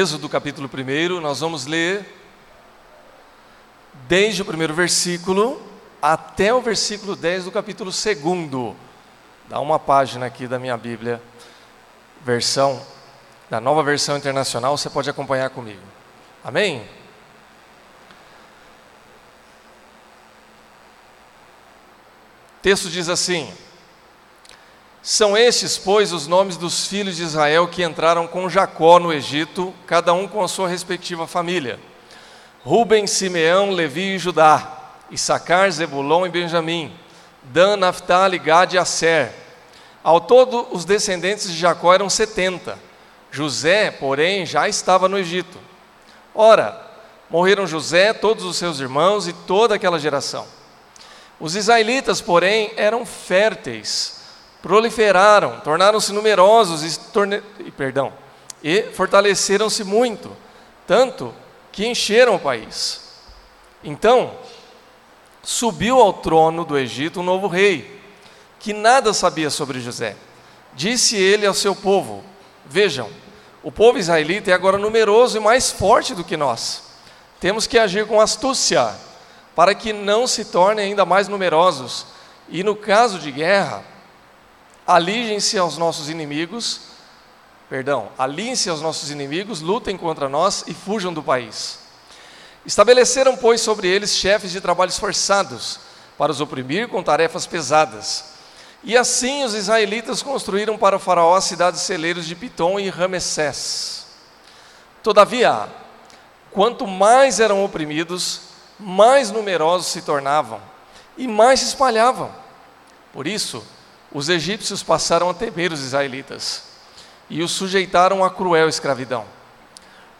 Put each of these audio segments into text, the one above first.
Êxodo capítulo 1, nós vamos ler desde o primeiro versículo até o versículo 10 do capítulo 2. Dá uma página aqui da minha Bíblia, versão, da nova versão internacional, você pode acompanhar comigo. Amém? O texto diz assim: São estes, pois, os nomes dos filhos de Israel que entraram com Jacó no Egito, cada um com a sua respectiva família: Ruben, Simeão, Levi e Judá, Issacar, Zebulon e Benjamim, Dan, Naphtali, Gad e Aser. Ao todo, os descendentes de Jacó eram setenta. José, porém, já estava no Egito. Ora, morreram José, todos os seus irmãos e toda aquela geração. Os israelitas, porém, eram férteis, proliferaram, tornaram-se numerosos e, torne... perdão, e fortaleceram-se muito, tanto que encheram o país. Então, subiu ao trono do Egito um novo rei, que nada sabia sobre José. Disse ele ao seu povo: Vejam, o povo israelita é agora numeroso e mais forte do que nós. Temos que agir com astúcia, para que não se tornem ainda mais numerosos. E no caso de guerra, aliguem-se aos nossos inimigos, perdão, aliem-se aos nossos inimigos, lutem contra nós e fujam do país. Estabeleceram, pois, sobre eles chefes de trabalhos forçados, para os oprimir com tarefas pesadas. E assim os israelitas construíram para o faraó as cidades celeiros de Pitom e Ramessés. Todavia, quanto mais eram oprimidos, mais numerosos se tornavam e mais se espalhavam. Por isso, os egípcios passaram a temer os israelitas e os sujeitaram à cruel escravidão.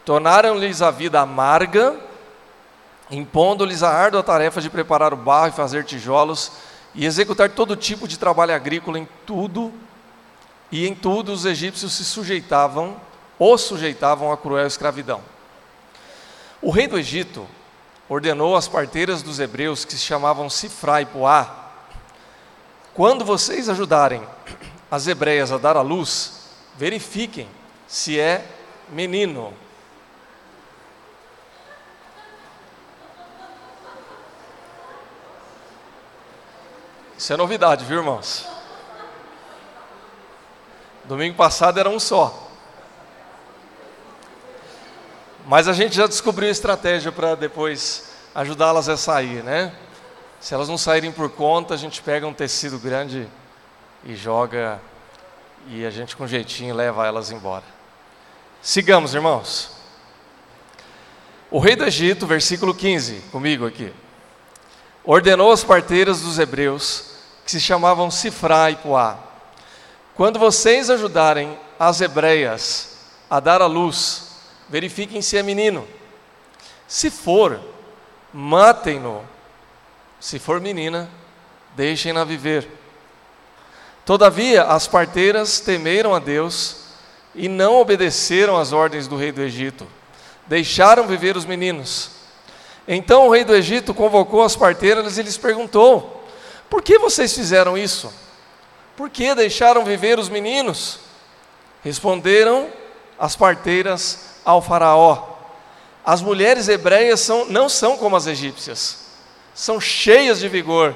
Tornaram-lhes a vida amarga impondo-lhes a árdua tarefa de preparar o barro e fazer tijolos e executar todo tipo de trabalho agrícola em tudo, e em tudo os egípcios se sujeitavam, ou sujeitavam à cruel escravidão. O rei do Egito ordenou às parteiras dos hebreus, que se chamavam Sifra e Poá, quando vocês ajudarem as hebreias a dar à luz, verifiquem se é menino Isso é novidade, viu, irmãos? Domingo passado era um só. Mas a gente já descobriu estratégia para depois ajudá-las a sair, né? Se elas não saírem por conta, a gente pega um tecido grande e joga e a gente com jeitinho leva elas embora. Sigamos, irmãos. O rei do Egito, versículo 15, comigo aqui. Ordenou as parteiras dos hebreus que se chamavam Sifra e Puá. Quando vocês ajudarem as hebreias a dar à luz, verifiquem se é menino. Se for, matem-no. Se for menina, deixem-na viver. Todavia, as parteiras temeram a Deus e não obedeceram às ordens do rei do Egito. Deixaram viver os meninos. Então o rei do Egito convocou as parteiras e lhes perguntou: por que vocês fizeram isso? Por que deixaram viver os meninos? Responderam as parteiras ao Faraó: As mulheres hebreias são, não são como as egípcias, são cheias de vigor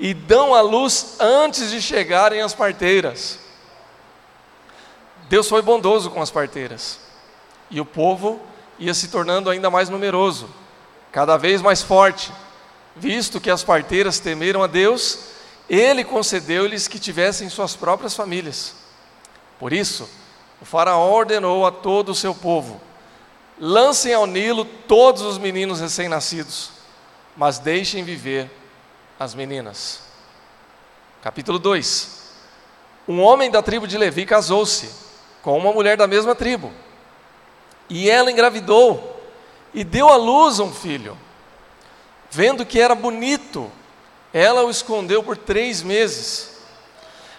e dão à luz antes de chegarem as parteiras. Deus foi bondoso com as parteiras e o povo ia se tornando ainda mais numeroso, cada vez mais forte visto que as parteiras temeram a Deus, ele concedeu-lhes que tivessem suas próprias famílias. Por isso, o Faraó ordenou a todo o seu povo: lancem ao Nilo todos os meninos recém-nascidos, mas deixem viver as meninas. Capítulo 2: Um homem da tribo de Levi casou-se com uma mulher da mesma tribo, e ela engravidou e deu à luz um filho. Vendo que era bonito, ela o escondeu por três meses.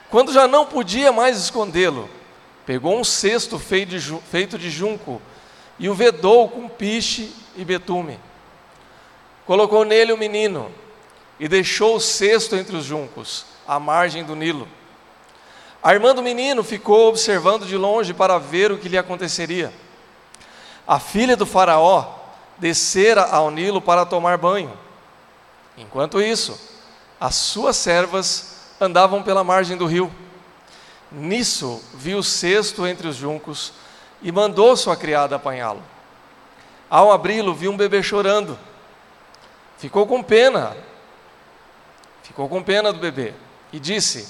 Quando já não podia mais escondê-lo, pegou um cesto feito de junco e o vedou com piche e betume. Colocou nele o menino e deixou o cesto entre os juncos, à margem do Nilo. A irmã do menino ficou observando de longe para ver o que lhe aconteceria. a filha do Faraó descera ao Nilo para tomar banho. Enquanto isso, as suas servas andavam pela margem do rio. Nisso, viu o cesto entre os juncos e mandou sua criada apanhá-lo. Ao abri-lo, viu um bebê chorando. Ficou com pena, ficou com pena do bebê e disse: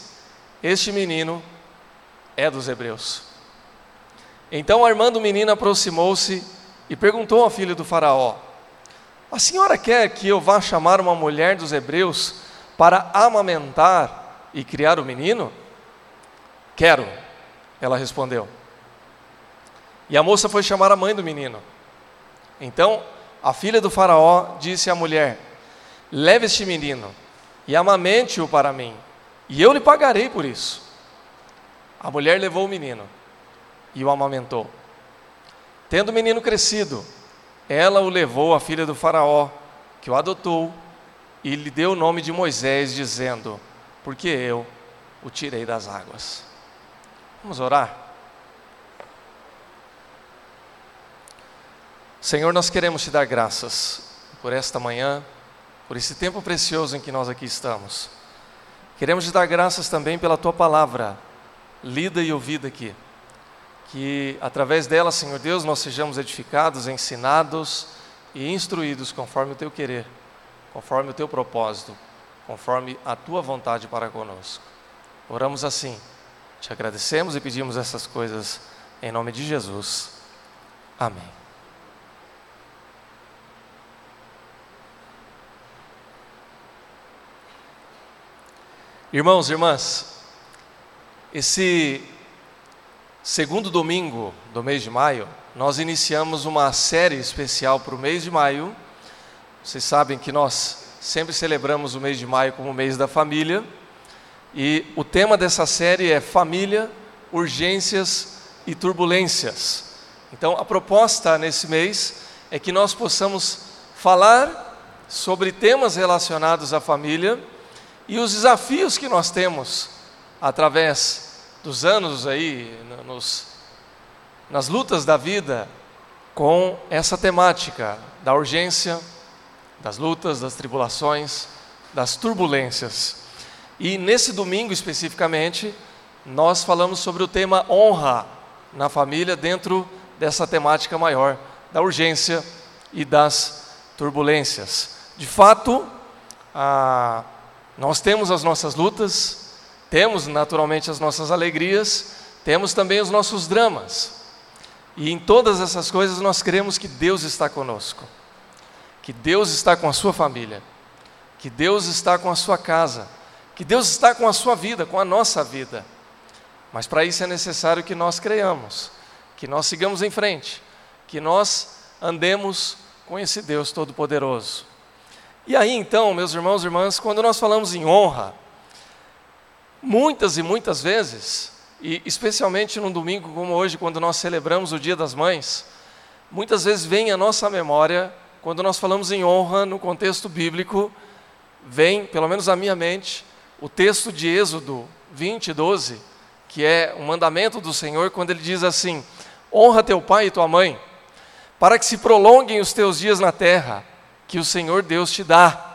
Este menino é dos hebreus. Então, armando o menino, aproximou-se e perguntou à filha do Faraó: A senhora quer que eu vá chamar uma mulher dos hebreus para amamentar e criar o menino? Quero, ela respondeu. E a moça foi chamar a mãe do menino. Então, a filha do Faraó disse à mulher: Leve este menino e amamente-o para mim, e eu lhe pagarei por isso. A mulher levou o menino e o amamentou. Tendo o menino crescido, ela o levou à filha do Faraó, que o adotou e lhe deu o nome de Moisés, dizendo: Porque eu o tirei das águas. Vamos orar? Senhor, nós queremos te dar graças por esta manhã, por esse tempo precioso em que nós aqui estamos. Queremos te dar graças também pela tua palavra, lida e ouvida aqui que através dela, Senhor Deus, nós sejamos edificados, ensinados e instruídos conforme o teu querer, conforme o teu propósito, conforme a tua vontade para conosco. Oramos assim, te agradecemos e pedimos essas coisas em nome de Jesus. Amém. Irmãos e irmãs, esse Segundo domingo do mês de maio, nós iniciamos uma série especial para o mês de maio. Vocês sabem que nós sempre celebramos o mês de maio como o mês da família. E o tema dessa série é Família, Urgências e Turbulências. Então, a proposta nesse mês é que nós possamos falar sobre temas relacionados à família e os desafios que nós temos através dos anos aí, nos, nas lutas da vida, com essa temática da urgência, das lutas, das tribulações, das turbulências. E nesse domingo especificamente, nós falamos sobre o tema honra na família dentro dessa temática maior da urgência e das turbulências. De fato, ah, nós temos as nossas lutas, temos naturalmente as nossas alegrias, temos também os nossos dramas. E em todas essas coisas nós cremos que Deus está conosco, que Deus está com a sua família, que Deus está com a sua casa, que Deus está com a sua vida, com a nossa vida. Mas para isso é necessário que nós creiamos, que nós sigamos em frente, que nós andemos com esse Deus Todo-Poderoso. E aí então, meus irmãos e irmãs, quando nós falamos em honra, Muitas e muitas vezes, e especialmente num domingo como hoje, quando nós celebramos o Dia das Mães, muitas vezes vem à nossa memória, quando nós falamos em honra no contexto bíblico, vem, pelo menos à minha mente, o texto de Êxodo 20, 12, que é um mandamento do Senhor, quando ele diz assim: honra teu pai e tua mãe, para que se prolonguem os teus dias na terra, que o Senhor Deus te dá.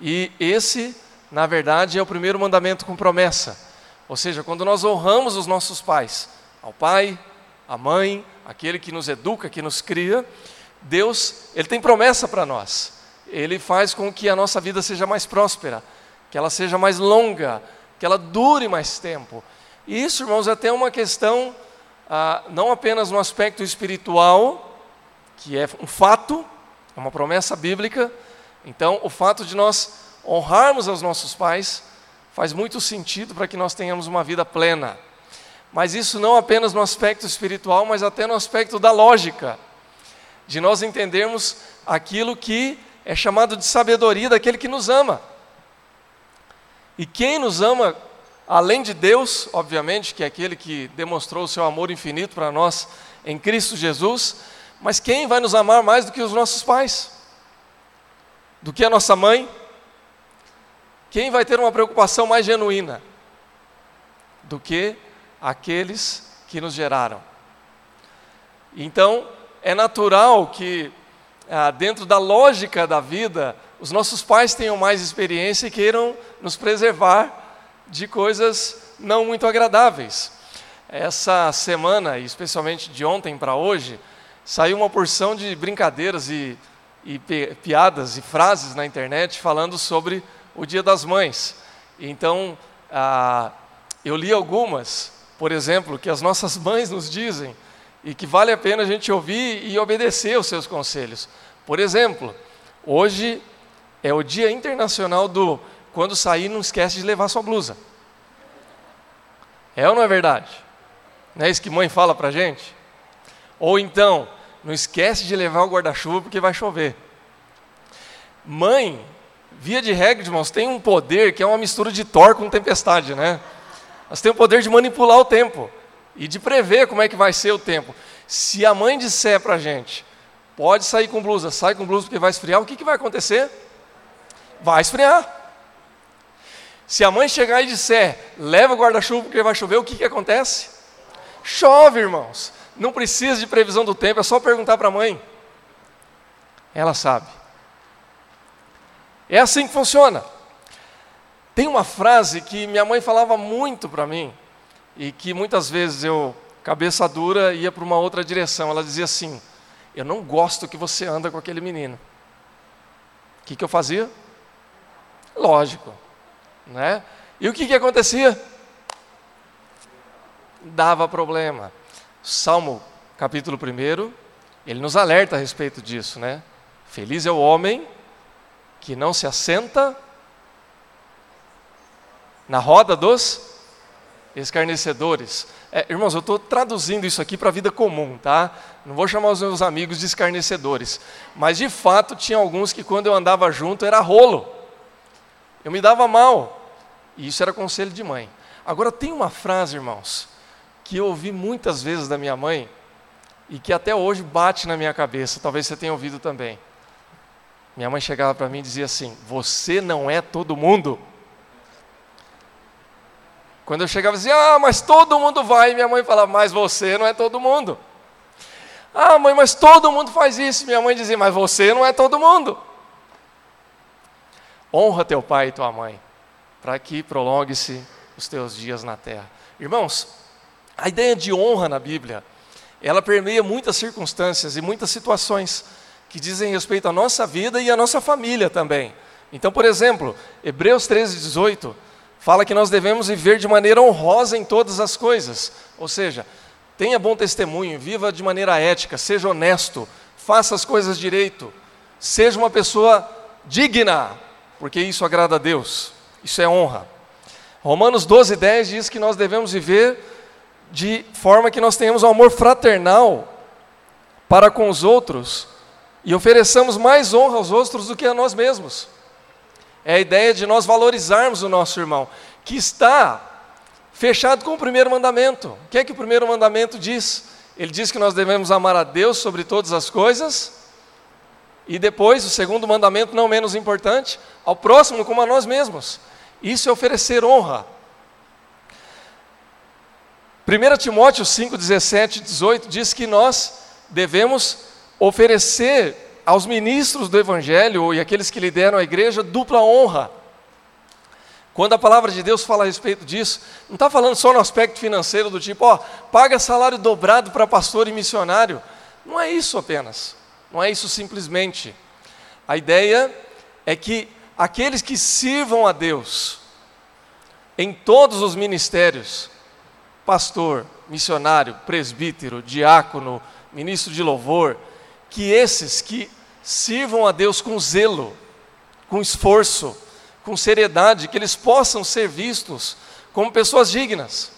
E esse na verdade, é o primeiro mandamento com promessa. Ou seja, quando nós honramos os nossos pais, ao pai, à mãe, aquele que nos educa, que nos cria, Deus, ele tem promessa para nós. Ele faz com que a nossa vida seja mais próspera, que ela seja mais longa, que ela dure mais tempo. E isso, irmãos, é até uma questão, ah, não apenas no aspecto espiritual, que é um fato, é uma promessa bíblica. Então, o fato de nós honrarmos aos nossos pais faz muito sentido para que nós tenhamos uma vida plena. Mas isso não apenas no aspecto espiritual, mas até no aspecto da lógica, de nós entendermos aquilo que é chamado de sabedoria daquele que nos ama. E quem nos ama, além de Deus, obviamente, que é aquele que demonstrou o seu amor infinito para nós em Cristo Jesus, mas quem vai nos amar mais do que os nossos pais? Do que a nossa mãe? Quem vai ter uma preocupação mais genuína do que aqueles que nos geraram? Então, é natural que, ah, dentro da lógica da vida, os nossos pais tenham mais experiência e queiram nos preservar de coisas não muito agradáveis. Essa semana, e especialmente de ontem para hoje, saiu uma porção de brincadeiras e, e piadas e frases na internet falando sobre o Dia das Mães. Então, ah, eu li algumas, por exemplo, que as nossas mães nos dizem e que vale a pena a gente ouvir e obedecer os seus conselhos. Por exemplo, hoje é o Dia Internacional do quando sair não esquece de levar sua blusa. É ou não é verdade? Não é isso que mãe fala para gente? Ou então, não esquece de levar o guarda-chuva porque vai chover. Mãe, via de regra, irmãos, tem um poder que é uma mistura de Thor com tempestade, né? Nós temos o poder de manipular o tempo e de prever como é que vai ser o tempo. Se a mãe disser para a gente, pode sair com blusa, sai com blusa porque vai esfriar, o que, que vai acontecer? Vai esfriar. Se a mãe chegar e disser, leva o guarda-chuva porque vai chover, o que, que acontece? Chove, irmãos. Não precisa de previsão do tempo, é só perguntar para a mãe. Ela sabe. É assim que funciona. Tem uma frase que minha mãe falava muito para mim, e que muitas vezes eu, cabeça dura, ia para uma outra direção. Ela dizia assim: Eu não gosto que você anda com aquele menino. O que, que eu fazia? Lógico. Né? E o que, que acontecia? Dava problema. Salmo capítulo 1, ele nos alerta a respeito disso, né? Feliz é o homem que não se assenta na roda dos escarnecedores. É, irmãos, eu estou traduzindo isso aqui para a vida comum, tá? Não vou chamar os meus amigos de escarnecedores. Mas de fato tinha alguns que quando eu andava junto era rolo. Eu me dava mal. E isso era conselho de mãe. Agora tem uma frase, irmãos, que eu ouvi muitas vezes da minha mãe e que até hoje bate na minha cabeça, talvez você tenha ouvido também. Minha mãe chegava para mim e dizia assim: Você não é todo mundo. Quando eu chegava dizia: Ah, mas todo mundo vai, minha mãe falava: Mas você não é todo mundo. Ah, mãe, mas todo mundo faz isso. Minha mãe dizia: Mas você não é todo mundo. Honra teu pai e tua mãe para que prolongue-se os teus dias na terra. Irmãos, a ideia de honra na Bíblia, ela permeia muitas circunstâncias e muitas situações que dizem respeito à nossa vida e à nossa família também. Então, por exemplo, Hebreus 13, 18 fala que nós devemos viver de maneira honrosa em todas as coisas, ou seja, tenha bom testemunho, viva de maneira ética, seja honesto, faça as coisas direito, seja uma pessoa digna, porque isso agrada a Deus. Isso é honra. Romanos 12, 10 diz que nós devemos viver de forma que nós tenhamos um amor fraternal para com os outros e ofereçamos mais honra aos outros do que a nós mesmos. É a ideia de nós valorizarmos o nosso irmão, que está fechado com o primeiro mandamento. O que é que o primeiro mandamento diz? Ele diz que nós devemos amar a Deus sobre todas as coisas, e depois, o segundo mandamento, não menos importante, ao próximo como a nós mesmos. Isso é oferecer honra. 1 Timóteo 5, 17 e 18 diz que nós devemos oferecer aos ministros do Evangelho e aqueles que lideram a igreja dupla honra. Quando a palavra de Deus fala a respeito disso, não está falando só no aspecto financeiro do tipo, ó, paga salário dobrado para pastor e missionário. Não é isso apenas. Não é isso simplesmente. A ideia é que aqueles que sirvam a Deus em todos os ministérios, pastor, missionário, presbítero, diácono, ministro de louvor, que esses que sirvam a Deus com zelo, com esforço, com seriedade, que eles possam ser vistos como pessoas dignas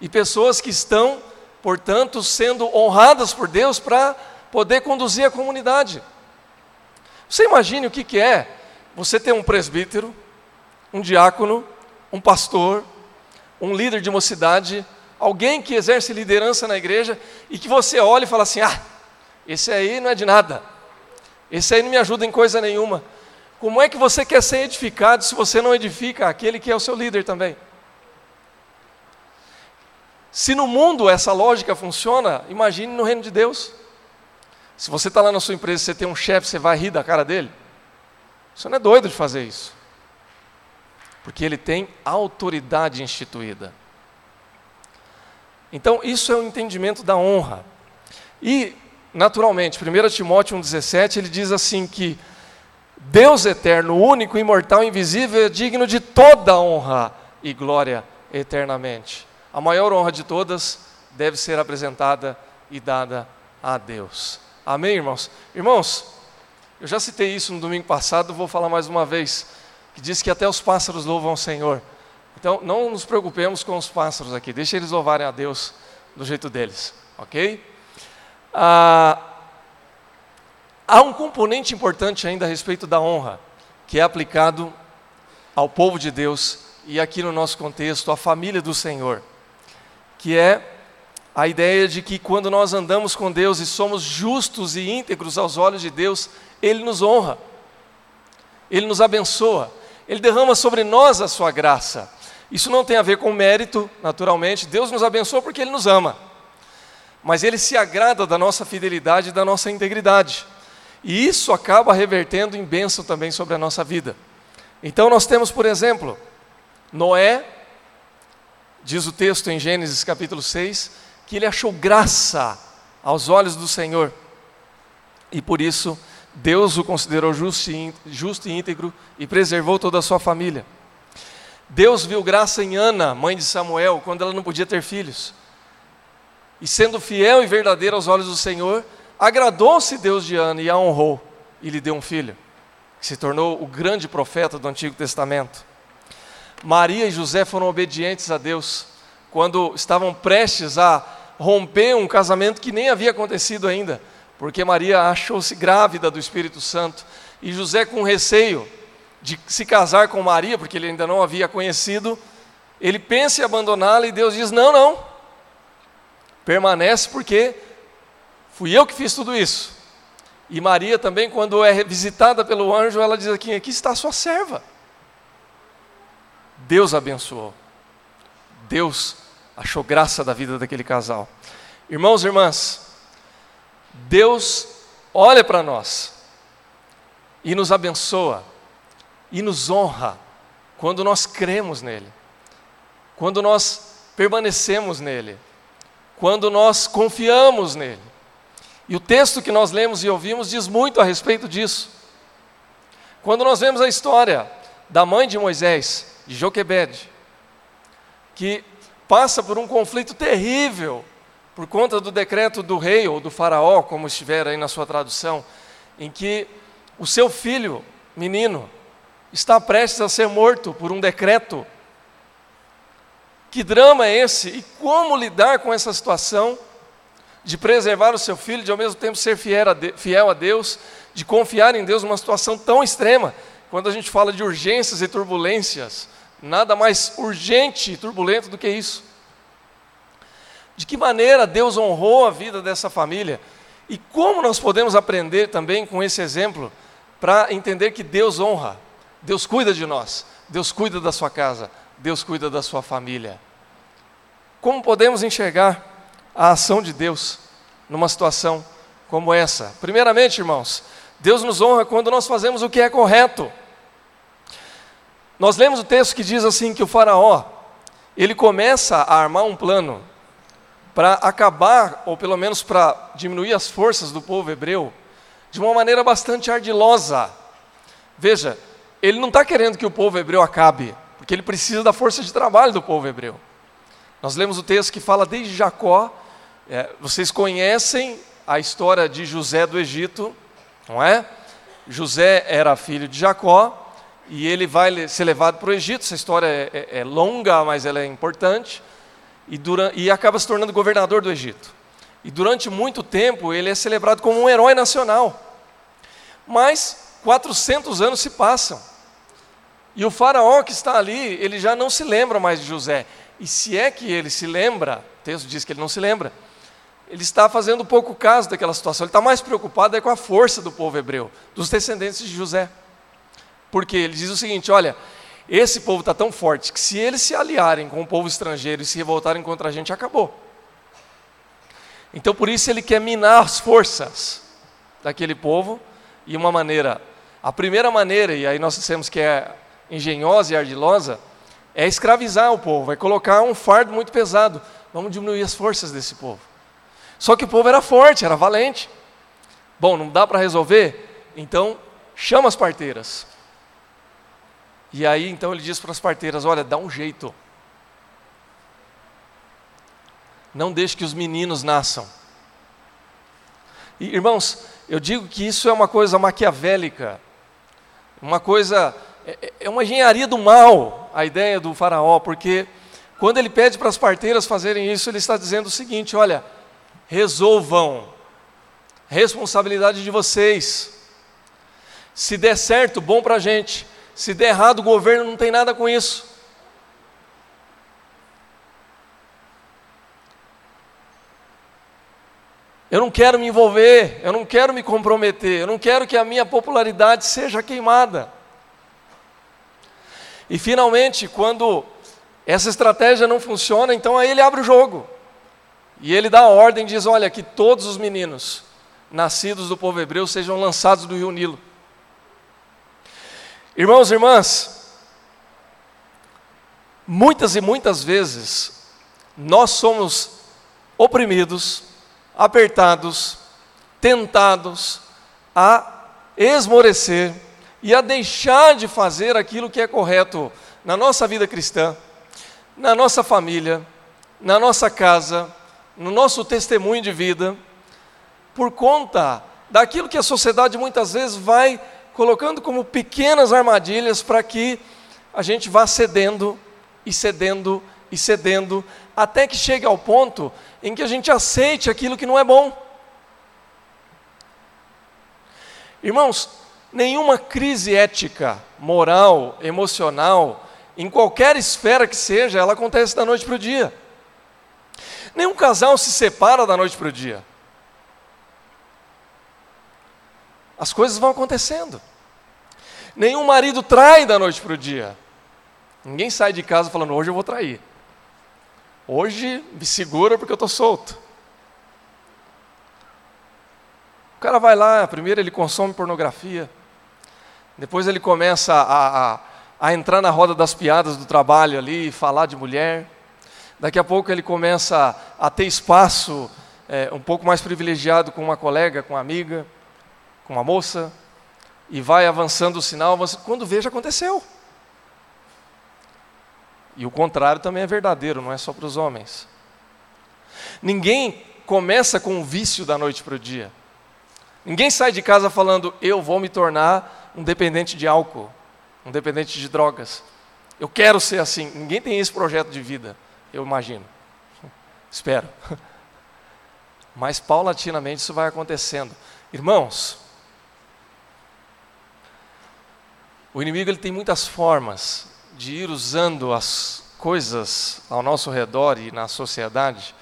e pessoas que estão, portanto, sendo honradas por Deus para poder conduzir a comunidade. Você imagine o que, que é você ter um presbítero, um diácono, um pastor, um líder de uma cidade, alguém que exerce liderança na igreja e que você olha e fala assim: ah, esse aí não é de nada, esse aí não me ajuda em coisa nenhuma. Como é que você quer ser edificado se você não edifica aquele que é o seu líder também? Se no mundo essa lógica funciona, imagine no reino de Deus. Se você está lá na sua empresa e você tem um chefe, você vai rir da cara dele? Você não é doido de fazer isso. Porque ele tem autoridade instituída. Então, isso é o entendimento da honra. E, naturalmente, 1 Timóteo 1,17, ele diz assim que Deus eterno, único, imortal, invisível, é digno de toda honra e glória eternamente. A maior honra de todas deve ser apresentada e dada a Deus. Amém, irmãos? Irmãos, eu já citei isso no domingo passado, vou falar mais uma vez, que diz que até os pássaros louvam o Senhor. Então, não nos preocupemos com os pássaros aqui, deixe eles louvarem a Deus do jeito deles, ok? Ah, há um componente importante ainda a respeito da honra, que é aplicado ao povo de Deus e aqui no nosso contexto, à família do Senhor, que é a ideia de que quando nós andamos com Deus e somos justos e íntegros aos olhos de Deus, Ele nos honra, Ele nos abençoa, Ele derrama sobre nós a sua graça. Isso não tem a ver com mérito, naturalmente, Deus nos abençoa porque Ele nos ama, mas Ele se agrada da nossa fidelidade e da nossa integridade, e isso acaba revertendo em bênção também sobre a nossa vida. Então nós temos, por exemplo, Noé, diz o texto em Gênesis capítulo 6, que ele achou graça aos olhos do Senhor. E por isso, Deus o considerou justo e, íntegro e preservou toda a sua família. Deus viu graça em Ana, mãe de Samuel, quando ela não podia ter filhos. E sendo fiel e verdadeira aos olhos do Senhor, agradou-se Deus de Ana e a honrou e lhe deu um filho, que se tornou o grande profeta do Antigo Testamento. Maria e José foram obedientes a Deus quando estavam prestes a romper um casamento que nem havia acontecido ainda, porque Maria achou-se grávida do Espírito Santo e José, com receio de se casar com Maria, porque ele ainda não havia conhecido, ele pensa em abandoná-la e Deus diz: Não, não, permanece porque fui eu que fiz tudo isso. E Maria também, quando é visitada pelo anjo, ela diz aqui: Aqui está a sua serva. Deus abençoou. Deus achou graça da vida daquele casal. Irmãos e irmãs, Deus olha para nós e nos abençoa e nos honra quando nós cremos nele, quando nós permanecemos nele, quando nós confiamos nele. E o texto que nós lemos e ouvimos diz muito a respeito disso. Quando nós vemos a história da mãe de Moisés, de Joquebede, que passa por um conflito terrível por conta do decreto do rei ou do faraó, como estiver aí na sua tradução, em que o seu filho, menino, está prestes a ser morto por um decreto. Que drama é esse? E como lidar com essa situação de preservar o seu filho, de ao mesmo tempo ser fiel a Deus, de confiar em Deus numa situação tão extrema? Quando a gente fala de urgências e turbulências, Nada mais urgente e turbulento do que isso. De que maneira Deus honrou a vida dessa família e como nós podemos aprender também com esse exemplo para entender que Deus honra, Deus cuida de nós, Deus cuida da sua casa, Deus cuida da sua família. Como podemos enxergar a ação de Deus numa situação como essa? Primeiramente, irmãos, Deus nos honra quando nós fazemos o que é correto. Nós lemos o texto que diz assim que o faraó, ele começa a armar um plano para acabar, ou pelo menos para diminuir as forças do povo hebreu, de uma maneira bastante ardilosa. Veja, ele não está querendo que o povo hebreu acabe, porque ele precisa da força de trabalho do povo hebreu. Nós lemos o texto que fala desde Jacó, é, vocês conhecem a história de José do Egito, não é? José era filho de Jacó, e ele vai ser levado para o Egito. Essa história é, é, é, longa, mas ela é importante. E, durante, e acaba se tornando governador do Egito. E durante muito tempo ele é celebrado como um herói nacional. Mas 400 anos se passam. E o faraó que está ali, ele já não se lembra mais de José. E se é que ele se lembra, o texto diz que ele não se lembra, ele está fazendo pouco caso daquela situação. Ele está mais preocupado é com a força do povo hebreu, dos descendentes de José. Porque ele diz o seguinte: olha, esse povo está tão forte que se eles se aliarem com o povo estrangeiro e se revoltarem contra a gente, acabou. Então por isso ele quer minar as forças daquele povo, e uma maneira, a primeira maneira, e aí nós dissemos que é engenhosa e ardilosa, é escravizar o povo, é colocar um fardo muito pesado. Vamos diminuir as forças desse povo. Só que o povo era forte, era valente. Bom, não dá para resolver? Então, chama as parteiras. E aí, então, ele diz para as parteiras: olha, dá um jeito. Não deixe que os meninos nasçam. E, irmãos, eu digo que isso é uma coisa maquiavélica, uma coisa, é, é uma engenharia do mal, a ideia do faraó, porque quando ele pede para as parteiras fazerem isso, ele está dizendo o seguinte: olha, resolvam, responsabilidade de vocês. Se der certo, bom para a gente. Se der errado, o governo não tem nada com isso. Eu não quero me envolver, eu não quero me comprometer, eu não quero que a minha popularidade seja queimada. E finalmente, quando essa estratégia não funciona, então aí ele abre o jogo. E ele dá a ordem, diz: Olha, que todos os meninos nascidos do povo hebreu sejam lançados do rio Nilo. Irmãos e irmãs, muitas e muitas vezes nós somos oprimidos, apertados, tentados a esmorecer e a deixar de fazer aquilo que é correto na nossa vida cristã, na nossa família, na nossa casa, no nosso testemunho de vida, por conta daquilo que a sociedade muitas vezes vai colocando como pequenas armadilhas para que a gente vá cedendo e cedendo e cedendo, até que chegue ao ponto em que a gente aceite aquilo que não é bom. Irmãos, nenhuma crise ética, moral, emocional, em qualquer esfera que seja, ela acontece da noite para o dia. Nenhum casal se separa da noite para o dia. As coisas vão acontecendo. Nenhum marido trai da noite para o dia. Ninguém sai de casa falando, hoje eu vou trair. Hoje me segura porque eu estou solto. O cara vai lá, primeiro ele consome pornografia, depois ele começa a, a, a entrar na roda das piadas do trabalho ali, falar de mulher. Daqui a pouco ele começa a ter espaço é, um pouco mais privilegiado com uma colega, com uma amiga, com uma moça, e vai avançando o sinal, quando veja aconteceu. E o contrário também é verdadeiro, não é só para os homens. Ninguém começa com um vício da noite para o dia. Ninguém sai de casa falando, eu vou me tornar um dependente de álcool, um dependente de drogas. Eu quero ser assim. Ninguém tem esse projeto de vida, eu imagino. Espero. Mas paulatinamente isso vai acontecendo. Irmãos, o inimigo ele tem muitas formas de ir usando as coisas ao nosso redor e na sociedade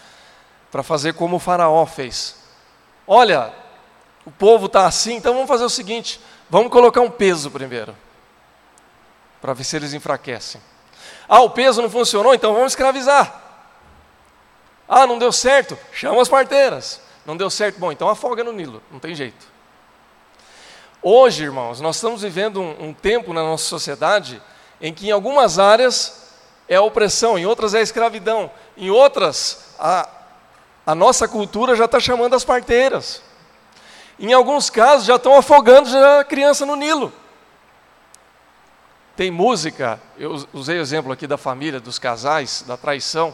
para fazer como o Faraó fez. Olha, o povo está assim, então vamos fazer o seguinte: vamos colocar um peso primeiro, para ver se eles enfraquecem. Ah, o peso não funcionou, então vamos escravizar. Ah, não deu certo, chama as parteiras. Não deu certo, bom, então afoga no Nilo, não tem jeito. Hoje, irmãos, nós estamos vivendo um, um tempo na nossa sociedade em que em algumas áreas é a opressão, em outras é a escravidão, em outras a, a nossa cultura já está chamando as parteiras. Em alguns casos já estão afogando já a criança no Nilo. Tem música, eu usei o exemplo aqui da família, dos casais, da traição.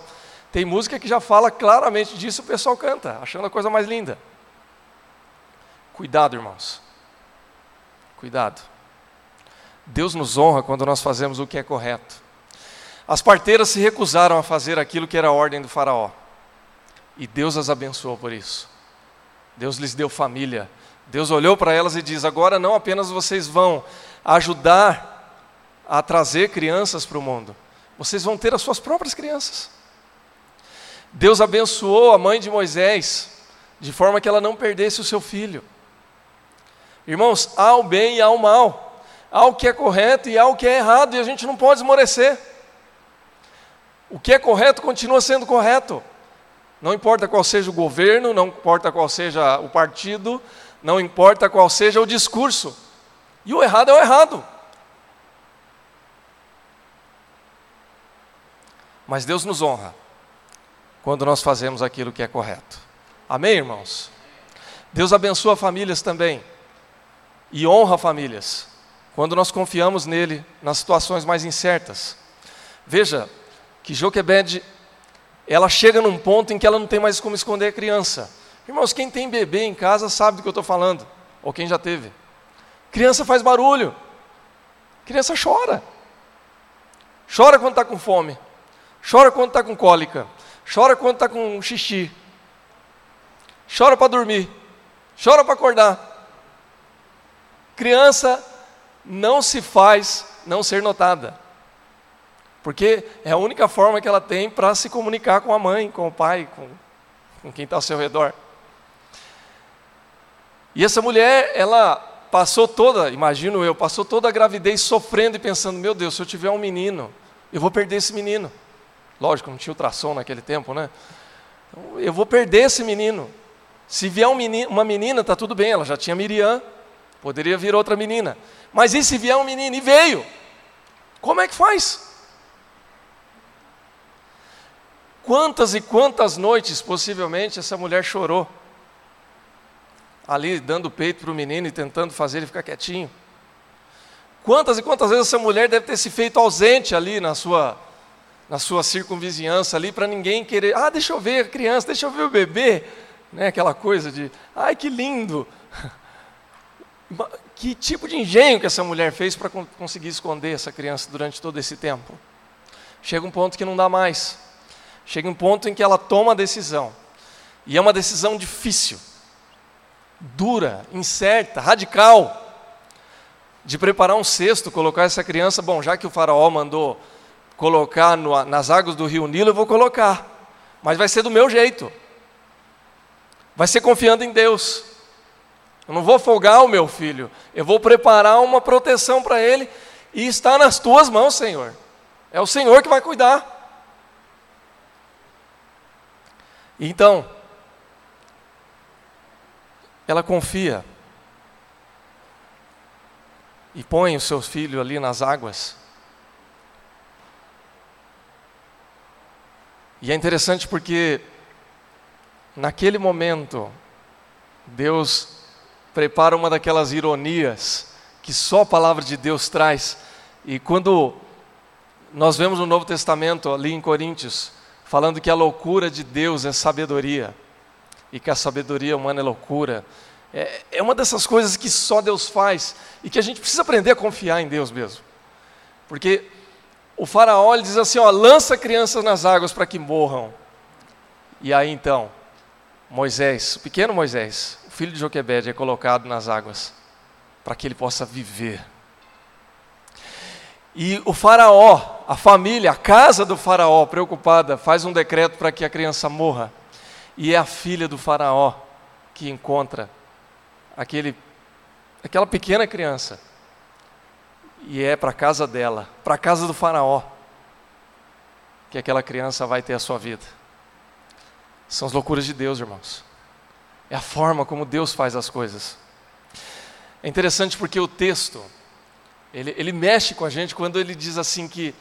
Tem música que já fala claramente disso, o pessoal canta, achando a coisa mais linda. Cuidado, irmãos. Cuidado. Deus nos honra quando nós fazemos o que é correto. As parteiras se recusaram a fazer aquilo que era a ordem do Faraó. E Deus as abençoou por isso. Deus lhes deu família. Deus olhou para elas e diz: agora não apenas vocês vão ajudar a trazer crianças para o mundo, vocês vão ter as suas próprias crianças. Deus abençoou a mãe de Moisés, de forma que ela não perdesse o seu filho. Irmãos, há o bem e há o mal há o que é correto e há o que é errado, e a gente não pode esmorecer. O que é correto continua sendo correto. Não importa qual seja o governo, não importa qual seja o partido, não importa qual seja o discurso. E o errado é o errado. Mas Deus nos honra quando nós fazemos aquilo que é correto. Amém, irmãos? Deus abençoa famílias também e honra famílias quando nós confiamos nele nas situações mais incertas. Veja que Joquebed, ela chega num ponto em que ela não tem mais como esconder a criança. Irmãos, quem tem bebê em casa sabe do que eu estou falando, ou quem já teve. Criança faz barulho, criança chora. Chora quando está com fome, chora quando está com cólica, chora quando está com xixi, chora para dormir, chora para acordar. Criança não se faz não ser notada. Porque é a única forma que ela tem para se comunicar com a mãe, com o pai, com, com quem está ao seu redor. E essa mulher, ela passou toda, imagino eu, passou toda a gravidez sofrendo e pensando: meu Deus, se eu tiver um menino, eu vou perder esse menino. Lógico, não tinha ultrassom naquele tempo, né? Então, eu vou perder esse menino. Se vier um menino, uma menina, está tudo bem, ela já tinha Miriam, poderia vir outra menina. Mas e se vier um menino? E veio. Como é que faz? Quantas e quantas noites, possivelmente, essa mulher chorou, ali dando peito para o menino e tentando fazer ele ficar quietinho. Quantas e quantas vezes essa mulher deve ter se feito ausente ali na sua, na sua circunvizinhança ali, para ninguém querer, ah, deixa eu ver a criança, deixa eu ver o bebê, né? aquela coisa de, ai que lindo. Que tipo de engenho que essa mulher fez para conseguir esconder essa criança durante todo esse tempo? Chega um ponto que não dá mais. Chega um ponto em que ela toma a decisão. E é uma decisão difícil, dura, incerta, radical. De preparar um cesto, colocar essa criança. Bom, já que o faraó mandou colocar no, nas águas do rio Nilo, eu vou colocar. Mas vai ser do meu jeito. Vai ser confiando em Deus. Eu não vou folgar o meu filho. Eu vou preparar uma proteção para ele. E está nas tuas mãos, Senhor. É o Senhor que vai cuidar. Então, ela confia e põe o seu filho ali nas águas. E é interessante porque, naquele momento, Deus prepara uma daquelas ironias que só a palavra de Deus traz. E quando nós vemos no Novo Testamento, ali em Coríntios, falando que a loucura de Deus é sabedoria e que a sabedoria humana é loucura. É, é uma dessas coisas que só Deus faz e que a gente precisa aprender a confiar em Deus mesmo. Porque o faraó diz assim: ó, lança crianças nas águas para que morram. E aí então, Moisés, o pequeno Moisés, filho de Joquebede, é colocado nas águas para que ele possa viver. E o faraó, a família, a casa do faraó, preocupada, faz um decreto para que a criança morra. E é a filha do faraó que encontra aquele, aquela pequena criança. E é para a casa dela, para a casa do faraó, que aquela criança vai ter a sua vida. São as loucuras de Deus, irmãos. É a forma como Deus faz as coisas. É interessante porque o texto, ele, ele mexe com a gente quando ele diz assim que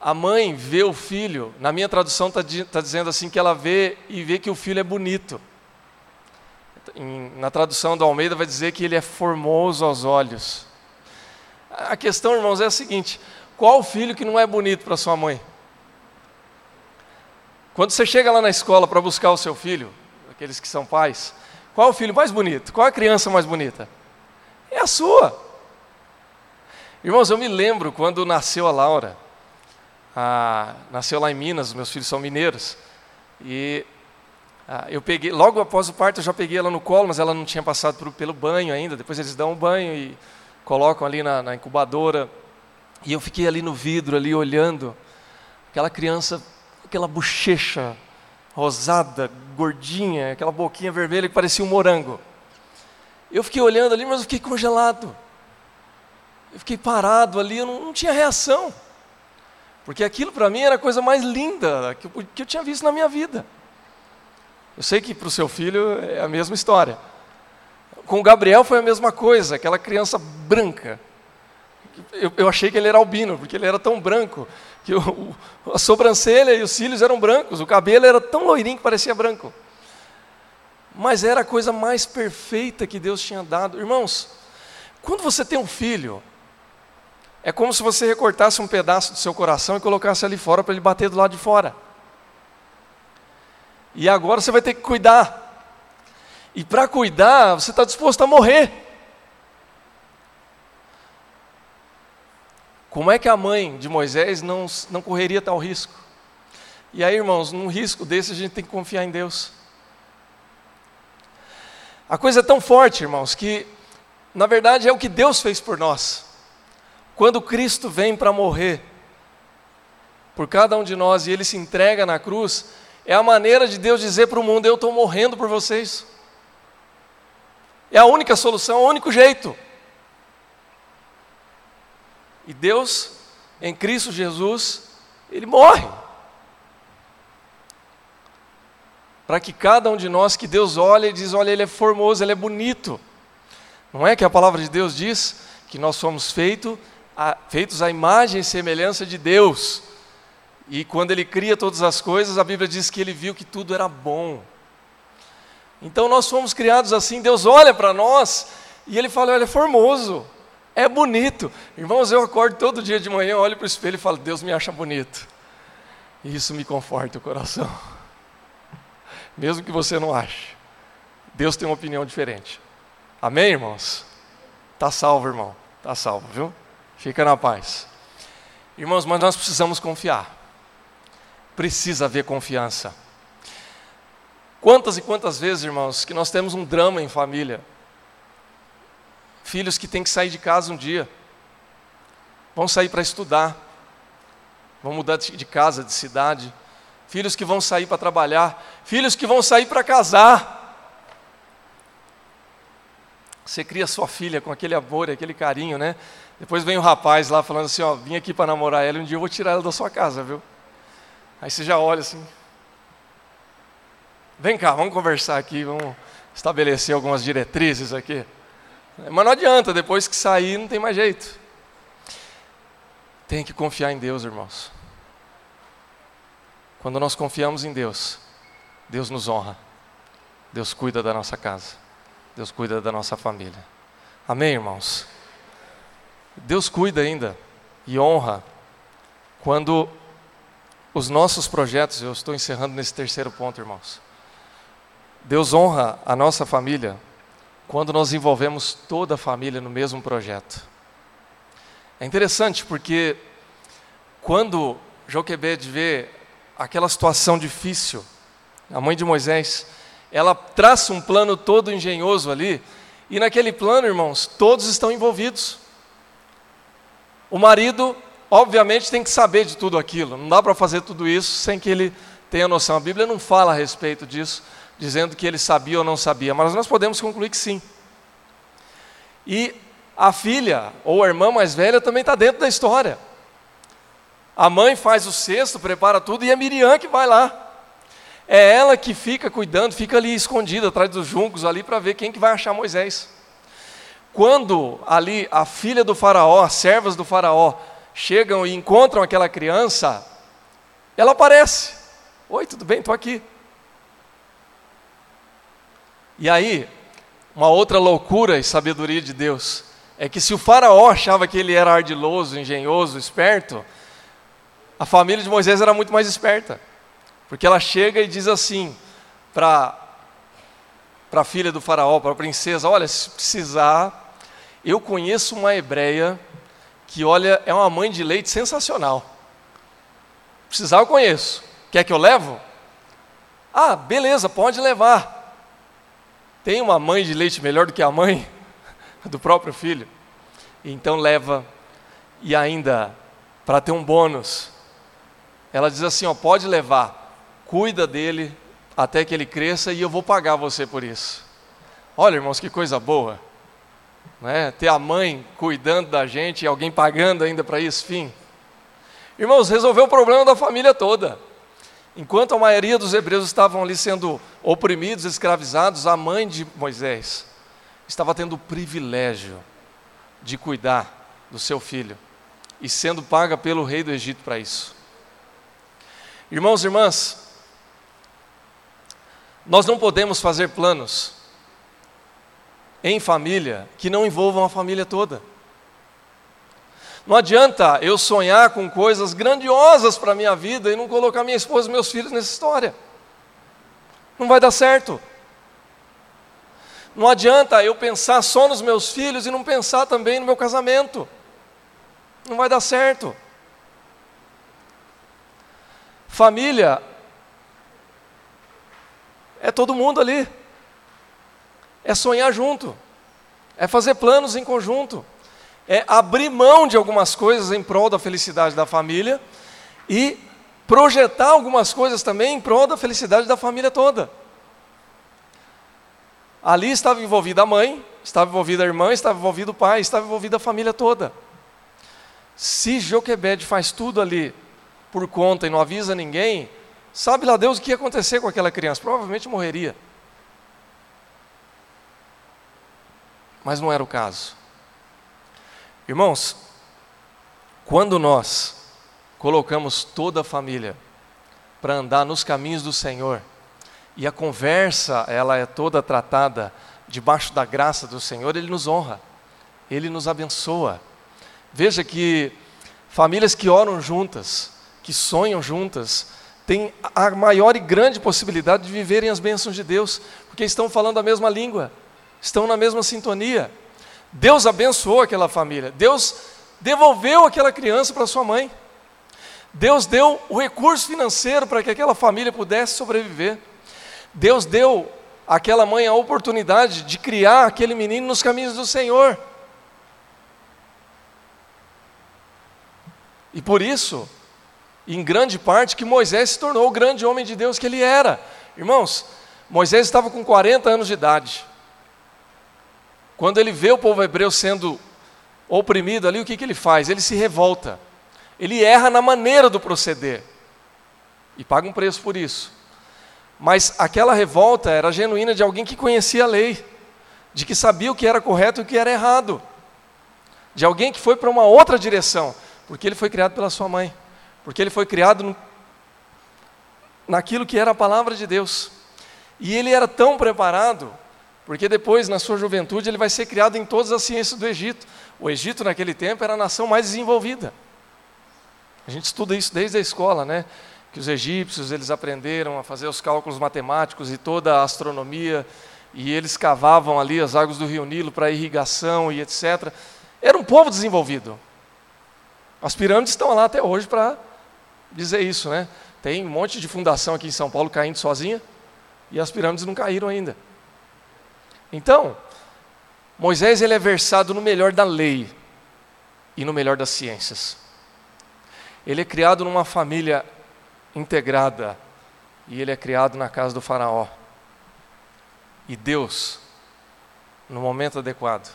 a mãe vê o filho, na minha tradução está tá dizendo assim que ela vê e vê que o filho é bonito. Em, na tradução do Almeida vai dizer que ele é formoso aos olhos. A questão, irmãos, é a seguinte: qual filho que não é bonito para sua mãe? Quando você chega lá na escola para buscar o seu filho, aqueles que são pais, qual é o filho mais bonito? Qual é a criança mais bonita? É a sua. Irmãos, eu me lembro quando nasceu a Laura. Ah, nasceu lá em Minas, meus filhos são mineiros. E ah, eu peguei, logo após o parto, eu já peguei ela no colo, mas ela não tinha passado por, pelo banho ainda. Depois eles dão um banho e colocam ali na, na incubadora. E eu fiquei ali no vidro, ali olhando aquela criança, aquela bochecha rosada, gordinha, aquela boquinha vermelha que parecia um morango. Eu fiquei olhando ali, mas eu fiquei congelado. Eu fiquei parado ali, eu não, não tinha reação. Porque aquilo para mim era a coisa mais linda que eu, que eu tinha visto na minha vida. Eu sei que para o seu filho é a mesma história. com Gabriel foi a mesma coisa, aquela criança branca. Eu, eu achei que ele era albino, porque ele era tão branco, que o, a sobrancelha e os cílios eram brancos, o cabelo era tão loirinho que parecia branco. Mas era a coisa mais perfeita que Deus tinha dado. Irmãos, quando você tem um filho, é como se você recortasse um pedaço do seu coração e colocasse ali fora para ele bater do lado de fora. E agora você vai ter que cuidar. E para cuidar, você está disposto a morrer. Como é que a mãe de Moisés não, não correria tal risco? E aí, irmãos, num risco desse a gente tem que confiar em Deus. A coisa é tão forte, irmãos, que na verdade é o que Deus fez por nós. Quando Cristo vem para morrer por cada um de nós e ele se entrega na cruz, é a maneira de Deus dizer para o mundo: Eu estou morrendo por vocês. É a única solução, é o único jeito. E Deus, em Cristo Jesus, Ele morre. Para que cada um de nós que Deus olha e diz: Olha, Ele é formoso, Ele é bonito. Não é que a palavra de Deus diz que nós somos feito, a, feitos à imagem e semelhança de Deus. E quando Ele cria todas as coisas, a Bíblia diz que Ele viu que tudo era bom. Então nós fomos criados assim, Deus olha para nós e Ele fala: Olha, é formoso, é bonito. Irmãos, eu acordo todo dia de manhã, olho para o espelho e falo: Deus me acha bonito. E isso me conforta o coração. Mesmo que você não ache. Deus tem uma opinião diferente. Amém, irmãos? Tá salvo, irmão. Tá salvo, viu? Fica na paz. Irmãos, mas nós precisamos confiar. Precisa haver confiança. Quantas e quantas vezes, irmãos, que nós temos um drama em família? Filhos que têm que sair de casa um dia, vão sair para estudar, vão mudar de casa, de cidade, filhos que vão sair para trabalhar, filhos que vão sair para casar. Você cria sua filha com aquele amor, aquele carinho, né? Depois vem o rapaz lá falando assim, ó, vim aqui para namorar ela, um dia eu vou tirar ela da sua casa, viu? Aí você já olha assim, vem cá, vamos conversar aqui, vamos estabelecer algumas diretrizes aqui. Mas não adianta, depois que sair não tem mais jeito. Tem que confiar em Deus, irmãos. Quando nós confiamos em Deus, Deus nos honra. Deus cuida da nossa casa. Deus cuida da nossa família. Amém, irmãos? Deus cuida ainda e honra quando os nossos projetos, eu estou encerrando nesse terceiro ponto, irmãos. Deus honra a nossa família quando nós envolvemos toda a família no mesmo projeto. É interessante porque quando Joquebed vê aquela situação difícil, a mãe de Moisés, ela traça um plano todo engenhoso ali, e naquele plano, irmãos, todos estão envolvidos. O marido, obviamente, tem que saber de tudo aquilo, não dá para fazer tudo isso sem que ele tenha noção. A Bíblia não fala a respeito disso, dizendo que ele sabia ou não sabia, mas nós podemos concluir que sim. E a filha ou a irmã mais velha também está dentro da história. A mãe faz o cesto, prepara tudo e é Miriam que vai lá. É ela que fica cuidando, fica ali escondida atrás dos juncos ali para ver quem que vai achar Moisés. Quando ali a filha do faraó, as servas do faraó chegam e encontram aquela criança, ela aparece. Oi, tudo bem? Estou aqui. E aí, uma outra loucura e sabedoria de Deus é que se o faraó achava que ele era ardiloso, engenhoso, esperto, a família de Moisés era muito mais esperta. Porque ela chega e diz assim para a filha do faraó, para a princesa, olha, se precisar, eu conheço uma hebreia que, olha, é uma mãe de leite sensacional. Precisar eu conheço. Quer que eu levo? Ah, beleza, pode levar. Tem uma mãe de leite melhor do que a mãe do próprio filho? Então leva, e ainda, para ter um bônus, ela diz assim: ó, pode levar, cuida dele até que ele cresça e eu vou pagar você por isso. Olha, irmãos, que coisa boa. Né? Ter a mãe cuidando da gente e alguém pagando ainda para isso, fim. Irmãos, resolveu o problema da família toda. Enquanto a maioria dos hebreus estavam ali sendo oprimidos, escravizados, a mãe de Moisés estava tendo o privilégio de cuidar do seu filho e sendo paga pelo rei do Egito para isso. Irmãos e irmãs, nós não podemos fazer planos em família que não envolvam a família toda. Não adianta eu sonhar com coisas grandiosas para a minha vida e não colocar minha esposa e meus filhos nessa história. Não vai dar certo. Não adianta eu pensar só nos meus filhos e não pensar também no meu casamento. Não vai dar certo. Família é todo mundo ali. É sonhar junto. É fazer planos em conjunto. É abrir mão de algumas coisas em prol da felicidade da família e projetar algumas coisas também em prol da felicidade da família toda. Ali estava envolvida a mãe, estava envolvida a irmã, estava envolvido o pai, estava envolvida a família toda. Se Joquebed faz tudo ali por conta e não avisa ninguém, sabe lá Deus o que ia acontecer com aquela criança? Provavelmente morreria. Mas não era o caso. Irmãos, quando nós colocamos toda a família para andar nos caminhos do Senhor, e a conversa, ela é toda tratada debaixo da graça do Senhor, Ele nos honra, Ele nos abençoa. Veja que famílias que oram juntas, que sonham juntas, têm a maior e grande possibilidade de viverem as bênçãos de Deus, porque estão falando a mesma língua, estão na mesma sintonia. Deus abençoou aquela família, Deus devolveu aquela criança para sua mãe, Deus deu o recurso financeiro para que aquela família pudesse sobreviver. Deus deu àquela mãe a oportunidade de criar aquele menino nos caminhos do Senhor. E por isso, em grande parte, que Moisés se tornou o grande homem de Deus que ele era. Irmãos, Moisés estava com 40 anos de idade. Quando ele vê o povo hebreu sendo oprimido ali, o que, que ele faz? Ele se revolta. Ele erra na maneira do proceder. E paga um preço por isso. Mas aquela revolta era genuína de alguém que conhecia a lei, de que sabia o que era correto e o que era errado, de alguém que foi para uma outra direção, porque ele foi criado pela sua mãe, porque ele foi criado no, naquilo que era a palavra de Deus. E ele era tão preparado, porque depois, na sua juventude, ele vai ser criado em todas as ciências do Egito. O Egito, naquele tempo, era a nação mais desenvolvida. A gente estuda isso desde a escola, né? que os egípcios eles aprenderam a fazer os cálculos matemáticos e toda a astronomia, e eles cavavam ali as águas do rio Nilo para irrigação e etc. Era um povo desenvolvido. As pirâmides estão lá até hoje para dizer isso, né? Tem um monte de fundação aqui em São Paulo caindo sozinha e as pirâmides não caíram ainda. Então, Moisés ele é versado no melhor da lei e no melhor das ciências. Ele é criado numa família integrada e ele é criado na casa do Faraó. E Deus, no momento adequado,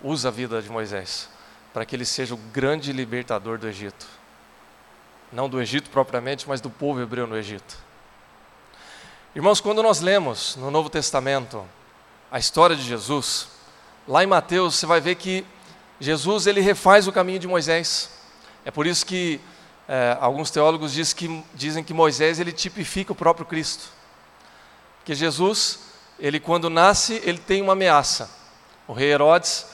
usa a vida de Moisés para que ele seja o grande libertador do Egito. Não do Egito propriamente, mas do povo hebreu no Egito. Irmãos, quando nós lemos no Novo Testamento a história de Jesus, lá em Mateus você vai ver que Jesus ele refaz o caminho de Moisés. É por isso que é, alguns teólogos diz que, dizem que Moisés ele tipifica o próprio Cristo. Que Jesus, ele quando nasce, ele tem uma ameaça. O rei Herodes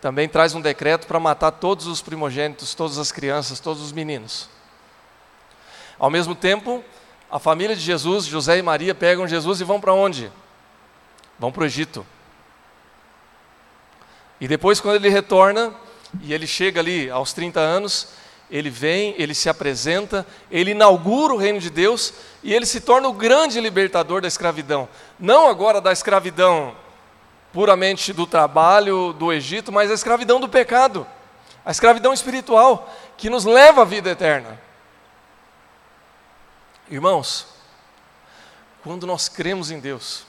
também traz um decreto para matar todos os primogênitos, todas as crianças, todos os meninos. Ao mesmo tempo, a família de Jesus, José e Maria, pegam Jesus e vão para onde? Vão para o Egito. E depois, quando ele retorna, e ele chega ali aos 30 anos, ele vem, ele se apresenta, ele inaugura o reino de Deus e ele se torna o grande libertador da escravidão. Não agora da escravidão puramente do trabalho do Egito, mas a escravidão do pecado, a escravidão espiritual que nos leva à vida eterna. Irmãos, quando nós cremos em Deus,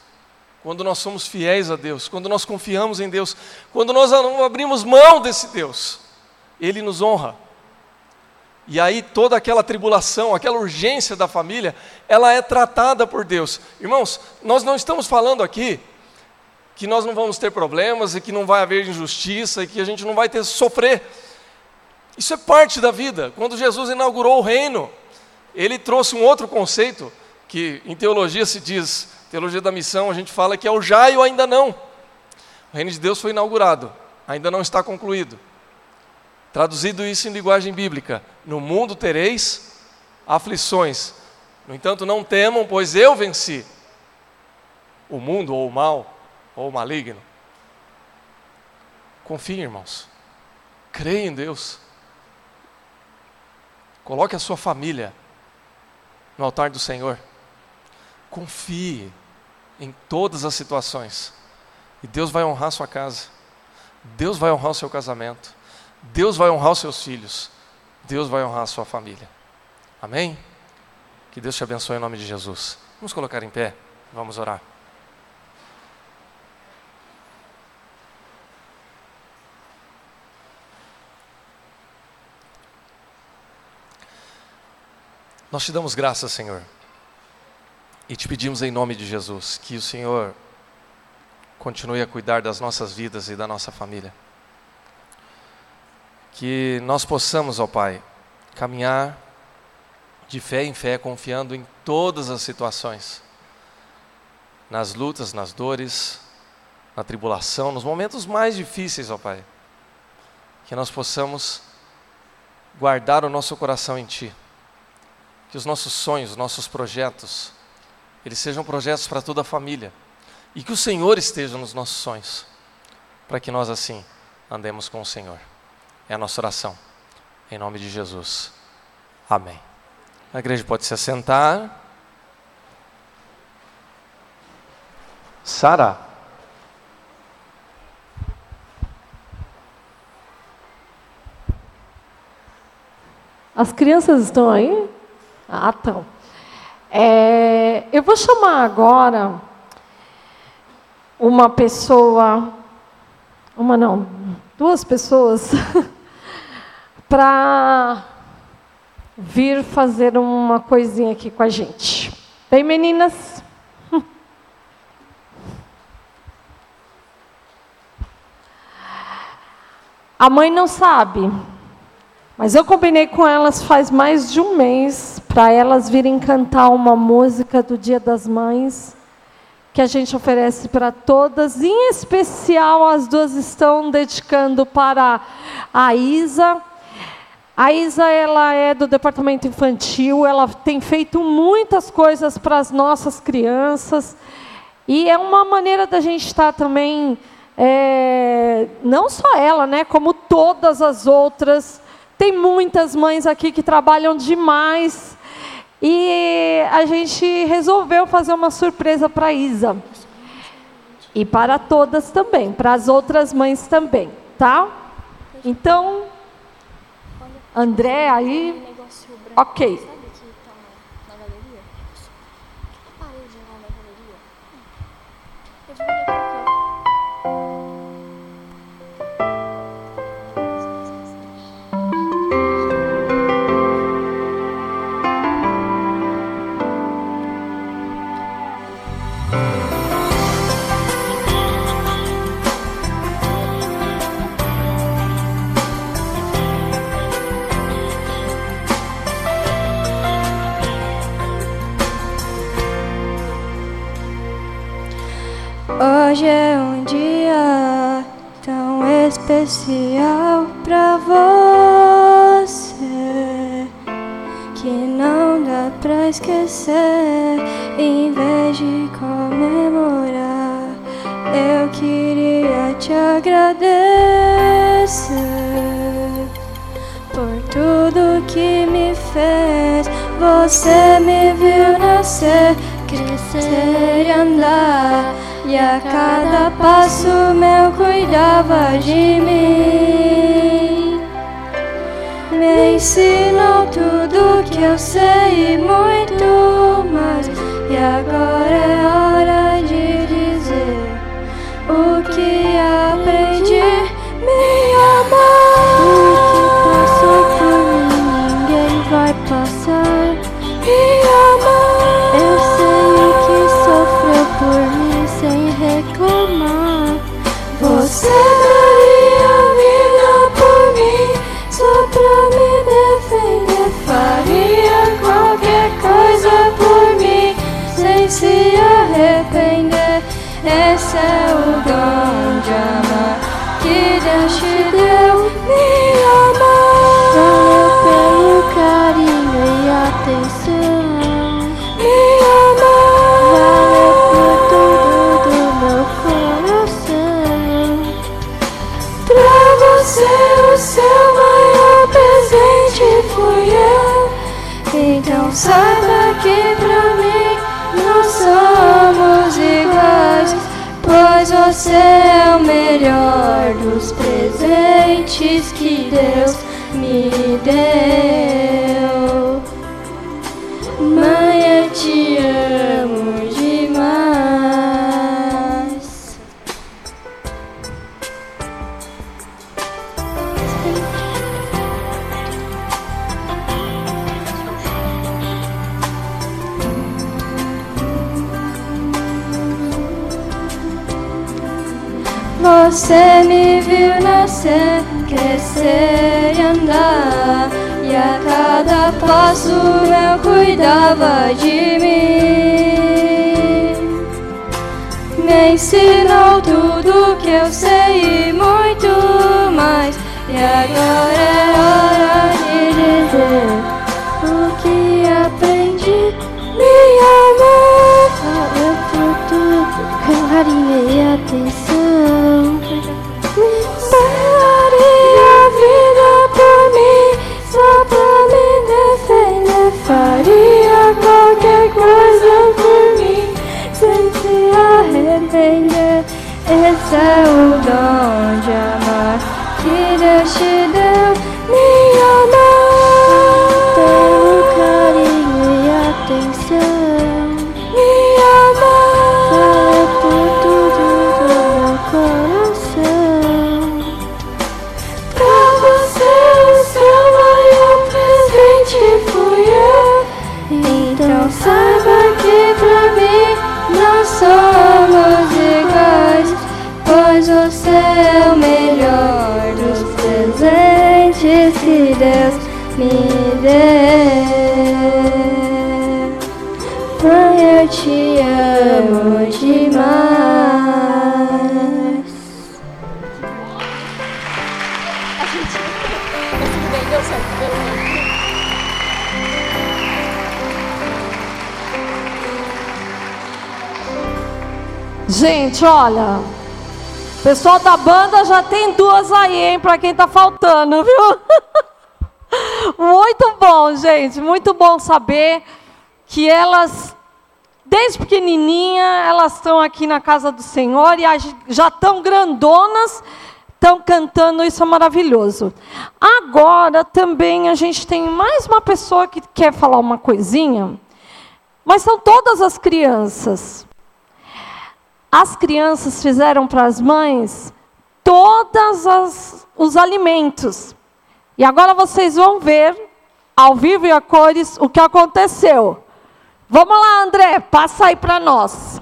quando nós somos fiéis a Deus, quando nós confiamos em Deus, quando nós não abrimos mão desse Deus, Ele nos honra. E aí toda aquela tribulação, aquela urgência da família, ela é tratada por Deus. Irmãos, nós não estamos falando aqui que nós não vamos ter problemas e que não vai haver injustiça e que a gente não vai ter sofrer. Isso é parte da vida. Quando Jesus inaugurou o reino, ele trouxe um outro conceito que em teologia se diz, teologia da missão, a gente fala que é o já e o ainda não. O reino de Deus foi inaugurado, ainda não está concluído. Traduzido isso em linguagem bíblica: No mundo tereis aflições. No entanto, não temam, pois eu venci o mundo ou o mal ou o maligno. Confie, irmãos. Creia em Deus. Coloque a sua família no altar do Senhor. Confie em todas as situações. E Deus vai honrar sua casa. Deus vai honrar o seu casamento. Deus vai honrar os seus filhos. Deus vai honrar a sua família. Amém? Que Deus te abençoe em nome de Jesus. Vamos colocar em pé. Vamos orar. Nós te damos graças, Senhor, e te pedimos em nome de Jesus que o Senhor continue a cuidar das nossas vidas e da nossa família. Que nós possamos, ó Pai, caminhar de fé em fé, confiando em todas as situações, nas lutas, nas dores, na tribulação, nos momentos mais difíceis, ó Pai. Que nós possamos guardar o nosso coração em Ti que os nossos sonhos, os nossos projetos, eles sejam projetos para toda a família. E que o Senhor esteja nos nossos sonhos, para que nós assim andemos com o Senhor. É a nossa oração. Em nome de Jesus. Amém. A igreja pode se assentar. Sara. As crianças estão aí? Ah, então. É, eu vou chamar agora uma pessoa, uma não, duas pessoas, para vir fazer uma coisinha aqui com a gente. Vem, meninas. A mãe não sabe, mas eu combinei com elas faz mais de um mês para elas virem cantar uma música do Dia das Mães que a gente oferece para todas. Em especial, as duas estão dedicando para a Isa. A Isa ela é do departamento infantil, ela tem feito muitas coisas para as nossas crianças e é uma maneira da gente estar também, é, não só ela, né, como todas as outras tem muitas mães aqui que trabalham demais. E a gente resolveu fazer uma surpresa para Isa. E para todas também, para as outras mães também, tá? Então, André aí. Ok. Hoje é um dia tão especial pra você que não dá pra esquecer. Você me viu nascer, crescer e andar. E a cada passo meu cuidava de mim. Me ensinou tudo que eu sei e muito mais. E agora é saiba que pra mim nós somos iguais, pois você é o melhor dos presentes que Deus me deu. Você me viu nascer, crescer e andar, e a cada passo eu cuidava de mim. Me ensinou tudo que eu sei e muito mais, e agora é hora de dizer Esse é o melhor dos presentes que Deus me deu. Eu te amo demais. Gente, olha. Pessoal da banda já tem duas aí, hein, para quem tá faltando, viu? Muito bom, gente, muito bom saber que elas desde pequenininha elas estão aqui na casa do Senhor e já estão grandonas, estão cantando, isso é maravilhoso. Agora também a gente tem mais uma pessoa que quer falar uma coisinha, mas são todas as crianças. As crianças fizeram para as mães todos os alimentos. E agora vocês vão ver, ao vivo e a cores, o que aconteceu. Vamos lá, André, passa aí para nós.